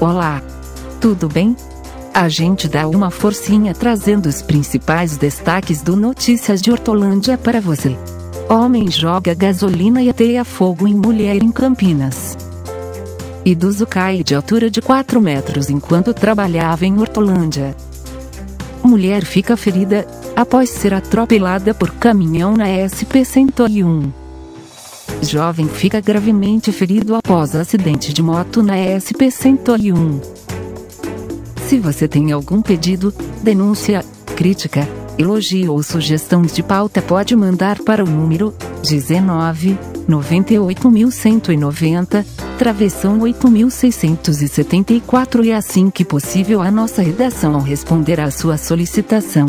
Olá! Tudo bem? A gente dá uma forcinha trazendo os principais destaques do Notícias de Hortolândia para você. Homem joga gasolina e ateia fogo em mulher em Campinas. Idoso cai de altura de 4 metros enquanto trabalhava em Hortolândia. Mulher fica ferida após ser atropelada por caminhão na SP-101. Jovem fica gravemente ferido após acidente de moto na SP-101. Se você tem algum pedido, denúncia, crítica, elogio ou sugestão de pauta, pode mandar para o número 19 98190, travessão 8674 e assim que possível a nossa redação responderá a sua solicitação.